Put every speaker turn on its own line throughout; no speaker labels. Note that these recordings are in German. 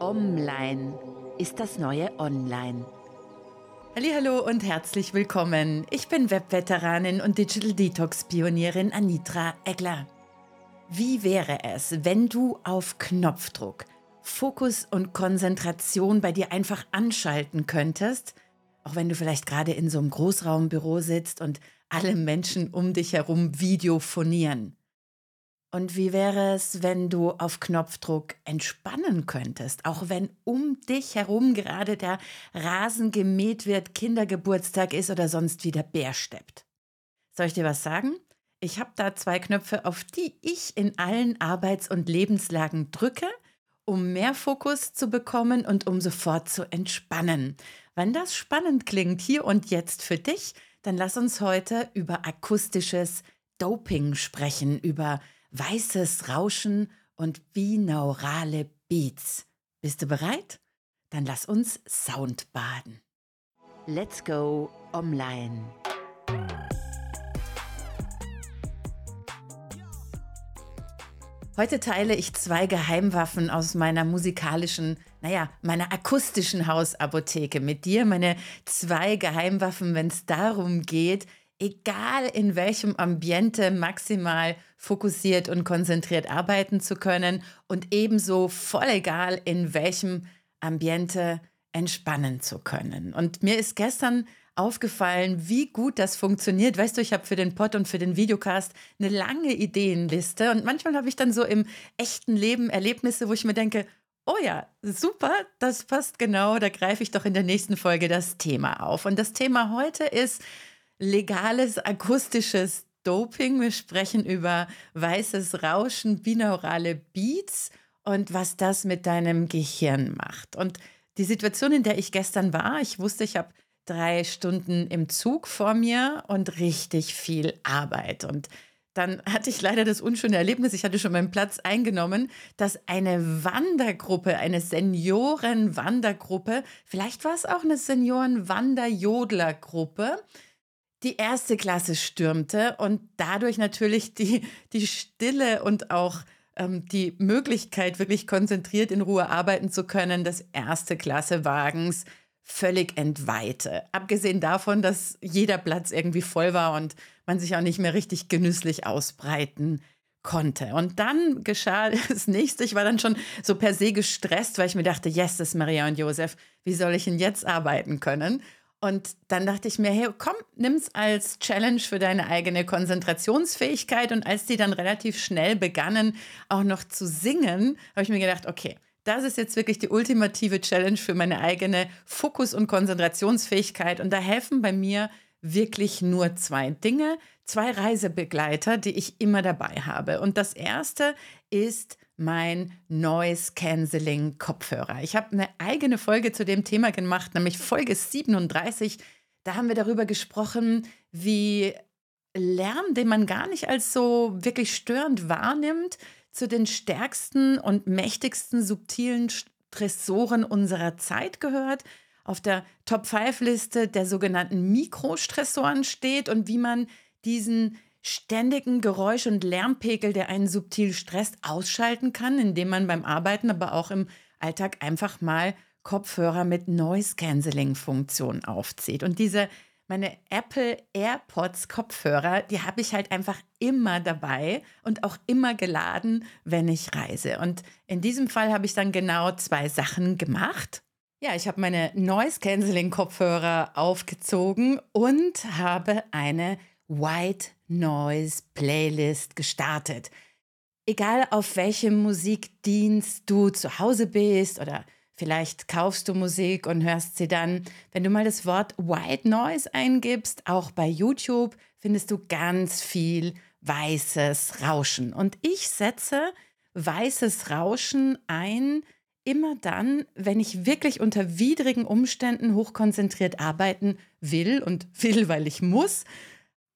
Online ist das neue Online.
Hallo und herzlich willkommen. Ich bin Webveteranin und Digital Detox Pionierin Anitra Egler. Wie wäre es, wenn du auf Knopfdruck Fokus und Konzentration bei dir einfach anschalten könntest, auch wenn du vielleicht gerade in so einem Großraumbüro sitzt und alle Menschen um dich herum videophonieren? Und wie wäre es, wenn du auf Knopfdruck entspannen könntest, auch wenn um dich herum gerade der Rasen gemäht wird, Kindergeburtstag ist oder sonst wieder Bär steppt? Soll ich dir was sagen? Ich habe da zwei Knöpfe, auf die ich in allen Arbeits- und Lebenslagen drücke, um mehr Fokus zu bekommen und um sofort zu entspannen. Wenn das spannend klingt hier und jetzt für dich, dann lass uns heute über akustisches Doping sprechen, über weißes Rauschen und binaurale Beats. Bist du bereit? Dann lass uns Sound baden.
Let's go online.
Heute teile ich zwei Geheimwaffen aus meiner musikalischen, naja, meiner akustischen Hausapotheke mit dir. Meine zwei Geheimwaffen, wenn es darum geht, egal in welchem Ambiente maximal fokussiert und konzentriert arbeiten zu können und ebenso voll egal in welchem Ambiente entspannen zu können. Und mir ist gestern aufgefallen, wie gut das funktioniert. Weißt du, ich habe für den Pod und für den Videocast eine lange Ideenliste und manchmal habe ich dann so im echten Leben Erlebnisse, wo ich mir denke, oh ja, super, das passt genau, da greife ich doch in der nächsten Folge das Thema auf. Und das Thema heute ist, legales akustisches Doping. Wir sprechen über weißes Rauschen, binaurale Beats und was das mit deinem Gehirn macht. Und die Situation, in der ich gestern war, ich wusste, ich habe drei Stunden im Zug vor mir und richtig viel Arbeit. Und dann hatte ich leider das unschöne Erlebnis, ich hatte schon meinen Platz eingenommen, dass eine Wandergruppe, eine Senioren-Wandergruppe, vielleicht war es auch eine Senioren-Wander-Jodler-Gruppe, die erste Klasse stürmte und dadurch natürlich die, die Stille und auch ähm, die Möglichkeit, wirklich konzentriert in Ruhe arbeiten zu können, des erste Klasse Wagens völlig entweihte. Abgesehen davon, dass jeder Platz irgendwie voll war und man sich auch nicht mehr richtig genüsslich ausbreiten konnte. Und dann geschah das nächste. Ich war dann schon so per se gestresst, weil ich mir dachte, yes, das ist Maria und Josef. Wie soll ich denn jetzt arbeiten können? Und dann dachte ich mir, hey, komm, nimm's als Challenge für deine eigene Konzentrationsfähigkeit. Und als die dann relativ schnell begannen, auch noch zu singen, habe ich mir gedacht, okay, das ist jetzt wirklich die ultimative Challenge für meine eigene Fokus- und Konzentrationsfähigkeit. Und da helfen bei mir wirklich nur zwei Dinge, zwei Reisebegleiter, die ich immer dabei habe. Und das erste ist mein Noise Cancelling Kopfhörer. Ich habe eine eigene Folge zu dem Thema gemacht, nämlich Folge 37. Da haben wir darüber gesprochen, wie Lärm, den man gar nicht als so wirklich störend wahrnimmt, zu den stärksten und mächtigsten subtilen Stressoren unserer Zeit gehört, auf der Top-5-Liste der sogenannten Mikrostressoren steht und wie man diesen ständigen Geräusch- und Lärmpegel, der einen subtil stresst, ausschalten kann, indem man beim Arbeiten, aber auch im Alltag einfach mal Kopfhörer mit Noise-Canceling-Funktion aufzieht. Und diese meine Apple AirPods Kopfhörer, die habe ich halt einfach immer dabei und auch immer geladen, wenn ich reise. Und in diesem Fall habe ich dann genau zwei Sachen gemacht. Ja, ich habe meine Noise Cancelling Kopfhörer aufgezogen und habe eine White Noise Playlist gestartet. Egal auf welchem Musikdienst du zu Hause bist oder Vielleicht kaufst du Musik und hörst sie dann. Wenn du mal das Wort White Noise eingibst, auch bei YouTube, findest du ganz viel weißes Rauschen. Und ich setze weißes Rauschen ein, immer dann, wenn ich wirklich unter widrigen Umständen hochkonzentriert arbeiten will und will, weil ich muss.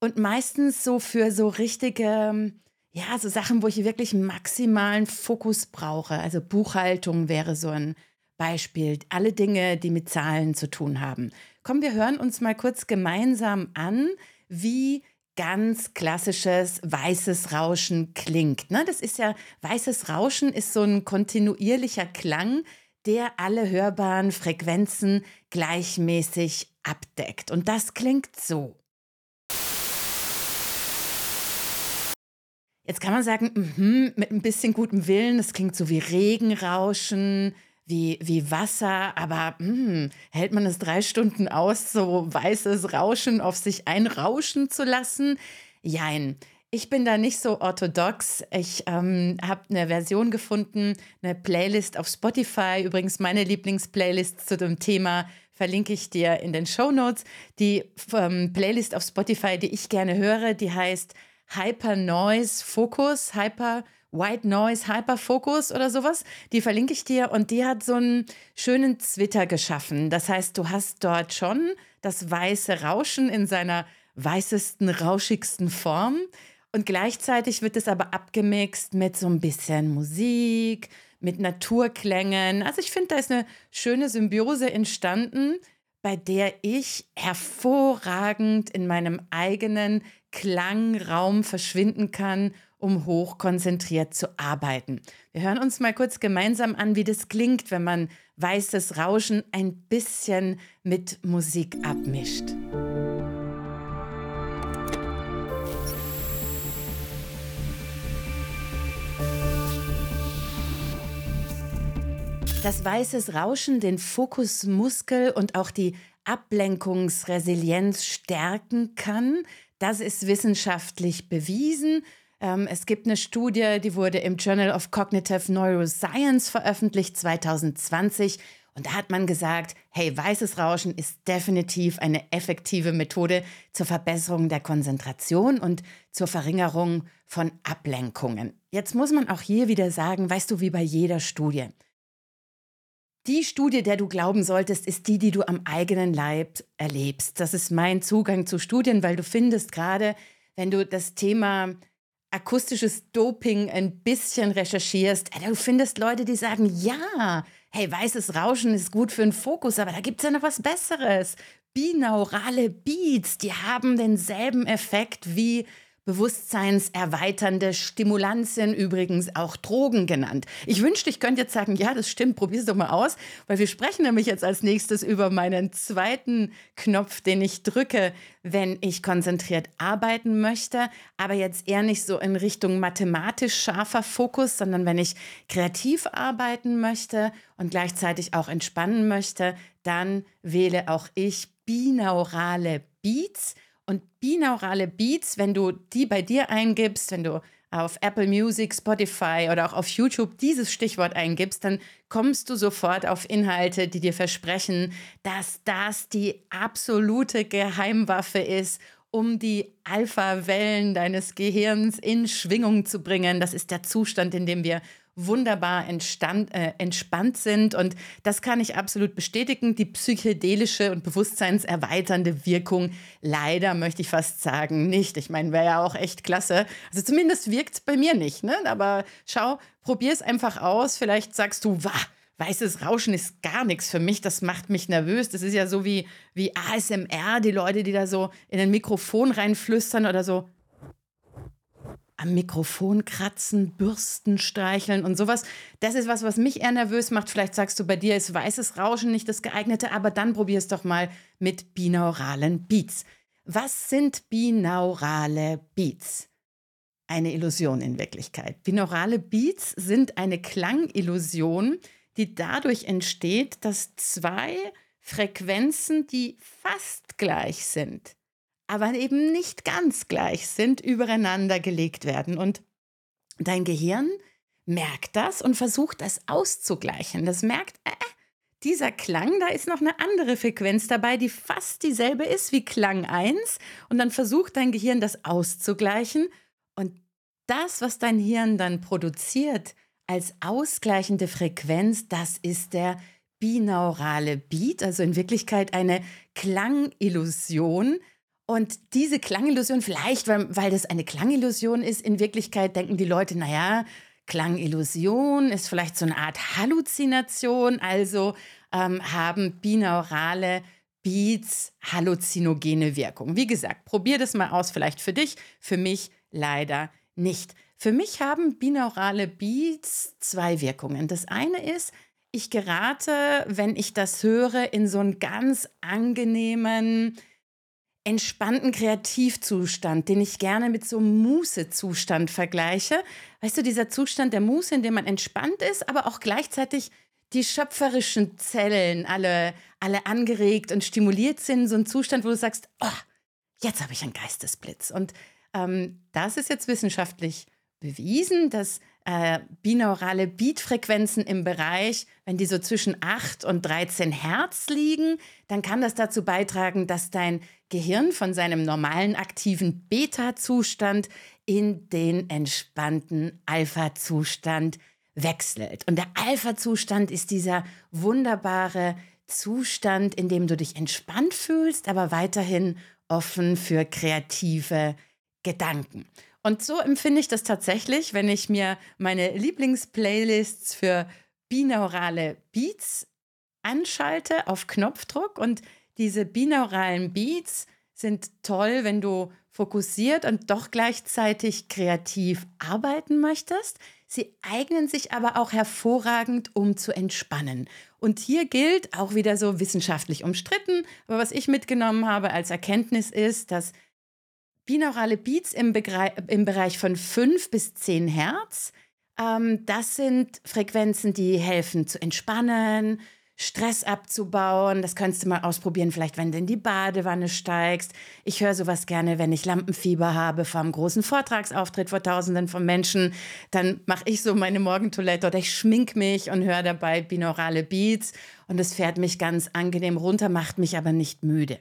Und meistens so für so richtige, ja, so Sachen, wo ich wirklich maximalen Fokus brauche. Also Buchhaltung wäre so ein Beispiel, alle Dinge, die mit Zahlen zu tun haben. Komm, wir hören uns mal kurz gemeinsam an, wie ganz klassisches weißes Rauschen klingt. Ne? Das ist ja, weißes Rauschen ist so ein kontinuierlicher Klang, der alle hörbaren Frequenzen gleichmäßig abdeckt. Und das klingt so. Jetzt kann man sagen, mh, mit ein bisschen gutem Willen, das klingt so wie Regenrauschen, wie, wie Wasser, aber mh, hält man es drei Stunden aus, so weißes Rauschen auf sich einrauschen zu lassen? Jein. Ich bin da nicht so orthodox. Ich ähm, habe eine Version gefunden, eine Playlist auf Spotify. Übrigens meine Lieblingsplaylist zu dem Thema verlinke ich dir in den Show Notes. Die ähm, Playlist auf Spotify, die ich gerne höre, die heißt Hyper Noise Focus, Hyper White Noise Hyper Focus oder sowas. Die verlinke ich dir und die hat so einen schönen Zwitter geschaffen. Das heißt, du hast dort schon das weiße Rauschen in seiner weißesten, rauschigsten Form. Und gleichzeitig wird es aber abgemixt mit so ein bisschen Musik, mit Naturklängen. Also ich finde, da ist eine schöne Symbiose entstanden, bei der ich hervorragend in meinem eigenen Klangraum verschwinden kann, um hochkonzentriert zu arbeiten. Wir hören uns mal kurz gemeinsam an, wie das klingt, wenn man weißes Rauschen ein bisschen mit Musik abmischt. Dass weißes Rauschen den Fokusmuskel und auch die Ablenkungsresilienz stärken kann. Das ist wissenschaftlich bewiesen. Ähm, es gibt eine Studie, die wurde im Journal of Cognitive Neuroscience veröffentlicht 2020. Und da hat man gesagt, hey, weißes Rauschen ist definitiv eine effektive Methode zur Verbesserung der Konzentration und zur Verringerung von Ablenkungen. Jetzt muss man auch hier wieder sagen, weißt du, wie bei jeder Studie. Die Studie, der du glauben solltest, ist die, die du am eigenen Leib erlebst. Das ist mein Zugang zu Studien, weil du findest gerade, wenn du das Thema akustisches Doping ein bisschen recherchierst, äh, du findest Leute, die sagen, ja, hey, weißes Rauschen ist gut für den Fokus, aber da gibt es ja noch was Besseres. Binaurale Beats, die haben denselben Effekt wie bewusstseinserweiternde Stimulantien, übrigens auch Drogen genannt. Ich wünschte, ich könnte jetzt sagen, ja, das stimmt, probier es doch mal aus, weil wir sprechen nämlich jetzt als nächstes über meinen zweiten Knopf, den ich drücke, wenn ich konzentriert arbeiten möchte, aber jetzt eher nicht so in Richtung mathematisch scharfer Fokus, sondern wenn ich kreativ arbeiten möchte und gleichzeitig auch entspannen möchte, dann wähle auch ich binaurale Beats und binaurale Beats, wenn du die bei dir eingibst, wenn du auf Apple Music, Spotify oder auch auf YouTube dieses Stichwort eingibst, dann kommst du sofort auf Inhalte, die dir versprechen, dass das die absolute Geheimwaffe ist, um die Alpha-Wellen deines Gehirns in Schwingung zu bringen. Das ist der Zustand, in dem wir wunderbar entstand, äh, entspannt sind. Und das kann ich absolut bestätigen. Die psychedelische und bewusstseinserweiternde Wirkung, leider möchte ich fast sagen, nicht. Ich meine, wäre ja auch echt klasse. Also zumindest wirkt es bei mir nicht. Ne? Aber schau, probier es einfach aus. Vielleicht sagst du, wah, weißes Rauschen ist gar nichts für mich, das macht mich nervös. Das ist ja so wie, wie ASMR, die Leute, die da so in ein Mikrofon reinflüstern oder so am Mikrofon kratzen, Bürsten streicheln und sowas. Das ist was, was mich eher nervös macht. Vielleicht sagst du, bei dir ist weißes Rauschen nicht das geeignete, aber dann probier es doch mal mit binauralen Beats. Was sind binaurale Beats? Eine Illusion in Wirklichkeit. Binaurale Beats sind eine Klangillusion, die dadurch entsteht, dass zwei Frequenzen, die fast gleich sind, aber eben nicht ganz gleich sind, übereinander gelegt werden. Und dein Gehirn merkt das und versucht das auszugleichen. Das merkt, äh, dieser Klang, da ist noch eine andere Frequenz dabei, die fast dieselbe ist wie Klang 1. Und dann versucht dein Gehirn das auszugleichen. Und das, was dein Hirn dann produziert als ausgleichende Frequenz, das ist der binaurale Beat, also in Wirklichkeit eine Klangillusion, und diese Klangillusion, vielleicht, weil, weil das eine Klangillusion ist, in Wirklichkeit denken die Leute, naja, Klangillusion ist vielleicht so eine Art Halluzination, also ähm, haben binaurale Beats halluzinogene Wirkung. Wie gesagt, probier das mal aus, vielleicht für dich, für mich leider nicht. Für mich haben binaurale Beats zwei Wirkungen. Das eine ist, ich gerate, wenn ich das höre, in so einen ganz angenehmen, entspannten Kreativzustand, den ich gerne mit so einem Mußezustand vergleiche. Weißt du, dieser Zustand der Muße, in dem man entspannt ist, aber auch gleichzeitig die schöpferischen Zellen alle, alle angeregt und stimuliert sind. So ein Zustand, wo du sagst, oh, jetzt habe ich einen Geistesblitz. Und ähm, das ist jetzt wissenschaftlich bewiesen, dass äh, binaurale Beatfrequenzen im Bereich, wenn die so zwischen 8 und 13 Hertz liegen, dann kann das dazu beitragen, dass dein Gehirn von seinem normalen aktiven Beta-Zustand in den entspannten Alpha-Zustand wechselt. Und der Alpha-Zustand ist dieser wunderbare Zustand, in dem du dich entspannt fühlst, aber weiterhin offen für kreative Gedanken. Und so empfinde ich das tatsächlich, wenn ich mir meine Lieblingsplaylists für binaurale Beats anschalte auf Knopfdruck. Und diese binauralen Beats sind toll, wenn du fokussiert und doch gleichzeitig kreativ arbeiten möchtest. Sie eignen sich aber auch hervorragend, um zu entspannen. Und hier gilt auch wieder so wissenschaftlich umstritten, aber was ich mitgenommen habe als Erkenntnis ist, dass binaurale Beats im, im Bereich von 5 bis 10 Hertz. Ähm, das sind Frequenzen, die helfen zu entspannen, Stress abzubauen. Das könntest du mal ausprobieren, vielleicht wenn du in die Badewanne steigst. Ich höre sowas gerne, wenn ich Lampenfieber habe vor einem großen Vortragsauftritt vor Tausenden von Menschen. Dann mache ich so meine Morgentoilette oder ich schmink mich und höre dabei binaurale Beats. Und es fährt mich ganz angenehm runter, macht mich aber nicht müde.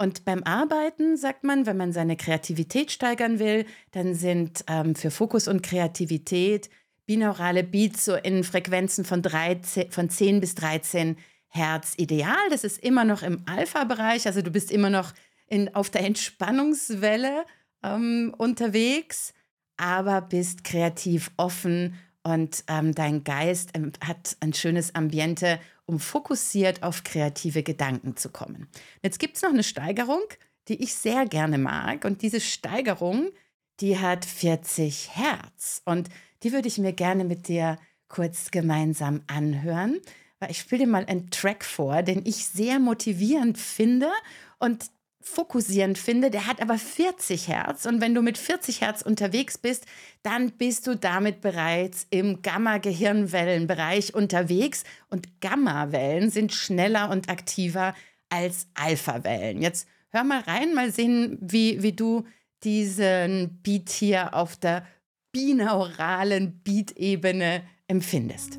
Und beim Arbeiten sagt man, wenn man seine Kreativität steigern will, dann sind ähm, für Fokus und Kreativität binaurale Beats so in Frequenzen von, 13, von 10 bis 13 Hertz ideal. Das ist immer noch im Alpha-Bereich, also du bist immer noch in, auf der Entspannungswelle ähm, unterwegs, aber bist kreativ offen und ähm, dein Geist hat ein schönes Ambiente, um fokussiert auf kreative Gedanken zu kommen. Jetzt gibt es noch eine Steigerung, die ich sehr gerne mag. Und diese Steigerung, die hat 40 Hertz. Und die würde ich mir gerne mit dir kurz gemeinsam anhören. Weil ich spiele dir mal einen Track vor, den ich sehr motivierend finde. Und fokussierend finde, der hat aber 40 Hertz. Und wenn du mit 40 Hertz unterwegs bist, dann bist du damit bereits im Gamma-Gehirnwellenbereich unterwegs. Und Gamma-Wellen sind schneller und aktiver als Alpha-Wellen. Jetzt hör mal rein, mal sehen, wie, wie du diesen Beat hier auf der binauralen Beat-Ebene empfindest.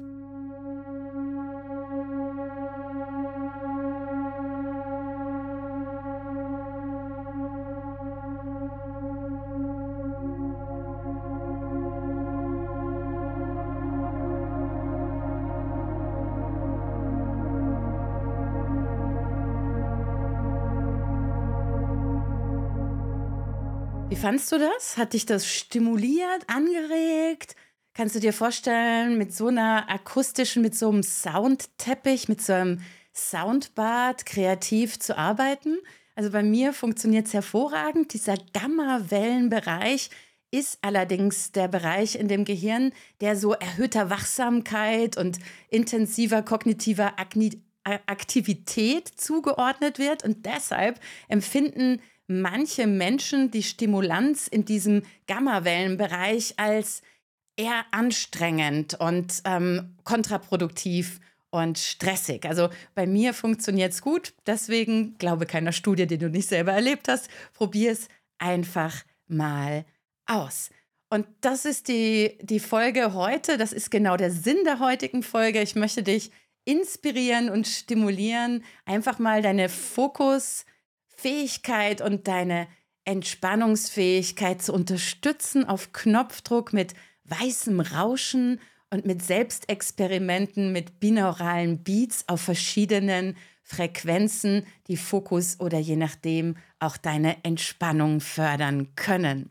Wie fandst du das? Hat dich das stimuliert, angeregt? Kannst du dir vorstellen, mit so einer akustischen, mit so einem Soundteppich, mit so einem Soundbad kreativ zu arbeiten? Also bei mir funktioniert es hervorragend. Dieser Gamma-Wellenbereich ist allerdings der Bereich in dem Gehirn, der so erhöhter Wachsamkeit und intensiver kognitiver Aktivität zugeordnet wird. Und deshalb empfinden manche Menschen die Stimulanz in diesem Gammawellenbereich als eher anstrengend und ähm, kontraproduktiv und stressig. Also bei mir funktioniert es gut, deswegen glaube keiner Studie, die du nicht selber erlebt hast. Probier es einfach mal aus. Und das ist die, die Folge heute. Das ist genau der Sinn der heutigen Folge. Ich möchte dich inspirieren und stimulieren, einfach mal deine Fokus- Fähigkeit und deine Entspannungsfähigkeit zu unterstützen auf Knopfdruck mit weißem Rauschen und mit Selbstexperimenten mit binauralen Beats auf verschiedenen Frequenzen, die Fokus oder je nachdem auch deine Entspannung fördern können.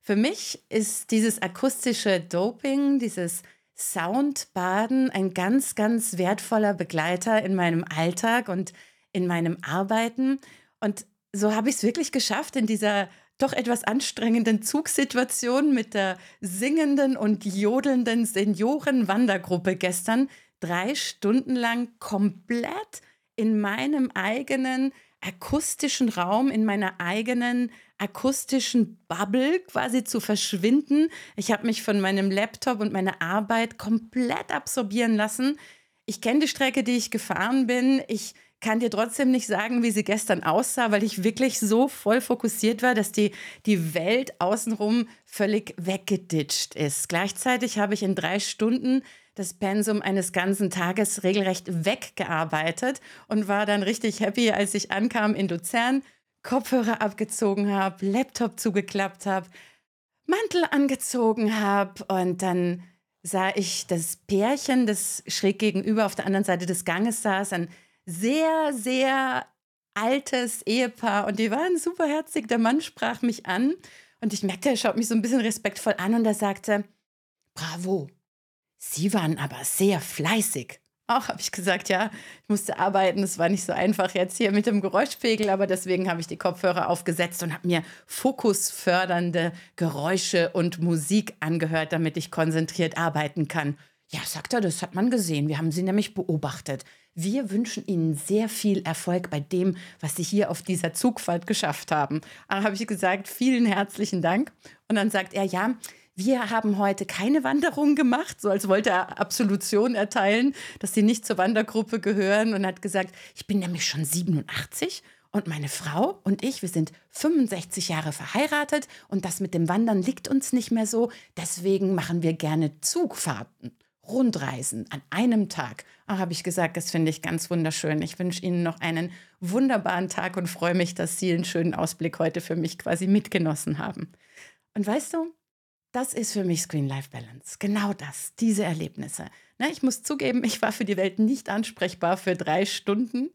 Für mich ist dieses akustische Doping, dieses Soundbaden ein ganz, ganz wertvoller Begleiter in meinem Alltag und in meinem Arbeiten. Und so habe ich es wirklich geschafft, in dieser doch etwas anstrengenden Zugsituation mit der singenden und jodelnden Seniorenwandergruppe gestern drei Stunden lang komplett in meinem eigenen akustischen Raum, in meiner eigenen akustischen Bubble quasi zu verschwinden. Ich habe mich von meinem Laptop und meiner Arbeit komplett absorbieren lassen. Ich kenne die Strecke, die ich gefahren bin. Ich kann dir trotzdem nicht sagen, wie sie gestern aussah, weil ich wirklich so voll fokussiert war, dass die, die Welt außenrum völlig weggeditscht ist. Gleichzeitig habe ich in drei Stunden das Pensum eines ganzen Tages regelrecht weggearbeitet und war dann richtig happy, als ich ankam in Luzern, Kopfhörer abgezogen habe, Laptop zugeklappt habe, Mantel angezogen habe und dann sah ich das Pärchen, das schräg gegenüber auf der anderen Seite des Ganges saß, ein sehr, sehr altes Ehepaar und die waren superherzig. Der Mann sprach mich an und ich merkte, er schaut mich so ein bisschen respektvoll an und er sagte, bravo, Sie waren aber sehr fleißig. Auch habe ich gesagt, ja, ich musste arbeiten. Es war nicht so einfach jetzt hier mit dem Geräuschpegel, aber deswegen habe ich die Kopfhörer aufgesetzt und habe mir fokusfördernde Geräusche und Musik angehört, damit ich konzentriert arbeiten kann. Ja, sagt er, das hat man gesehen. Wir haben sie nämlich beobachtet. Wir wünschen Ihnen sehr viel Erfolg bei dem, was Sie hier auf dieser Zugfahrt geschafft haben. Da habe ich gesagt, vielen herzlichen Dank. Und dann sagt er, ja, wir haben heute keine Wanderung gemacht, so als wollte er Absolution erteilen, dass sie nicht zur Wandergruppe gehören und hat gesagt, ich bin nämlich schon 87 und meine Frau und ich, wir sind 65 Jahre verheiratet und das mit dem Wandern liegt uns nicht mehr so, deswegen machen wir gerne Zugfahrten. Rundreisen an einem Tag. Ah, habe ich gesagt, das finde ich ganz wunderschön. Ich wünsche Ihnen noch einen wunderbaren Tag und freue mich, dass Sie einen schönen Ausblick heute für mich quasi mitgenossen haben. Und weißt du, das ist für mich Screen-Life-Balance. Genau das, diese Erlebnisse. Na, ich muss zugeben, ich war für die Welt nicht ansprechbar für drei Stunden.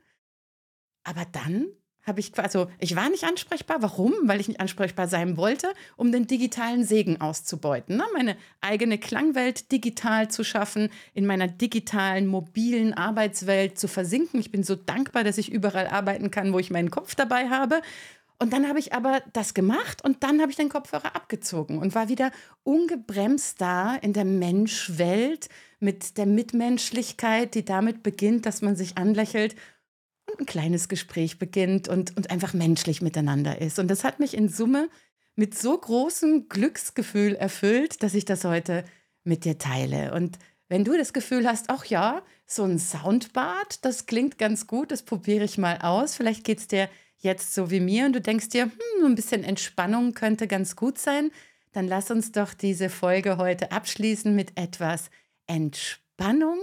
Aber dann habe ich also ich war nicht ansprechbar. Warum? Weil ich nicht ansprechbar sein wollte, um den digitalen Segen auszubeuten. Ne? Meine eigene Klangwelt digital zu schaffen, in meiner digitalen, mobilen Arbeitswelt zu versinken. Ich bin so dankbar, dass ich überall arbeiten kann, wo ich meinen Kopf dabei habe. Und dann habe ich aber das gemacht und dann habe ich den Kopfhörer abgezogen und war wieder ungebremst da in der Menschwelt mit der Mitmenschlichkeit, die damit beginnt, dass man sich anlächelt und ein kleines Gespräch beginnt und, und einfach menschlich miteinander ist. Und das hat mich in Summe mit so großem Glücksgefühl erfüllt, dass ich das heute mit dir teile. Und wenn du das Gefühl hast, ach ja, so ein Soundbad, das klingt ganz gut, das probiere ich mal aus, vielleicht geht es dir jetzt so wie mir und du denkst dir, hm, ein bisschen Entspannung könnte ganz gut sein, dann lass uns doch diese Folge heute abschließen mit etwas Entspannung.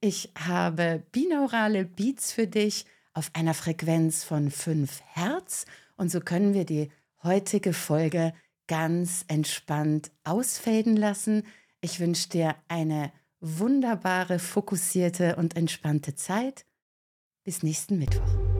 Ich habe binaurale Beats für dich auf einer Frequenz von 5 Hertz und so können wir die heutige Folge ganz entspannt ausfaden lassen. Ich wünsche dir eine wunderbare, fokussierte und entspannte Zeit. Bis nächsten Mittwoch.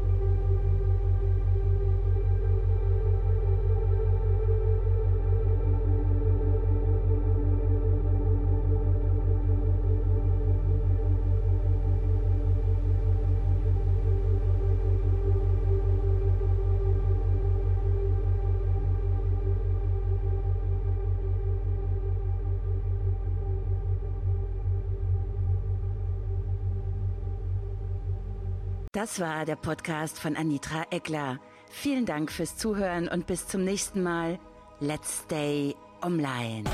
Das war der Podcast von Anitra Eckler. Vielen Dank fürs Zuhören und bis zum nächsten Mal. Let's stay online.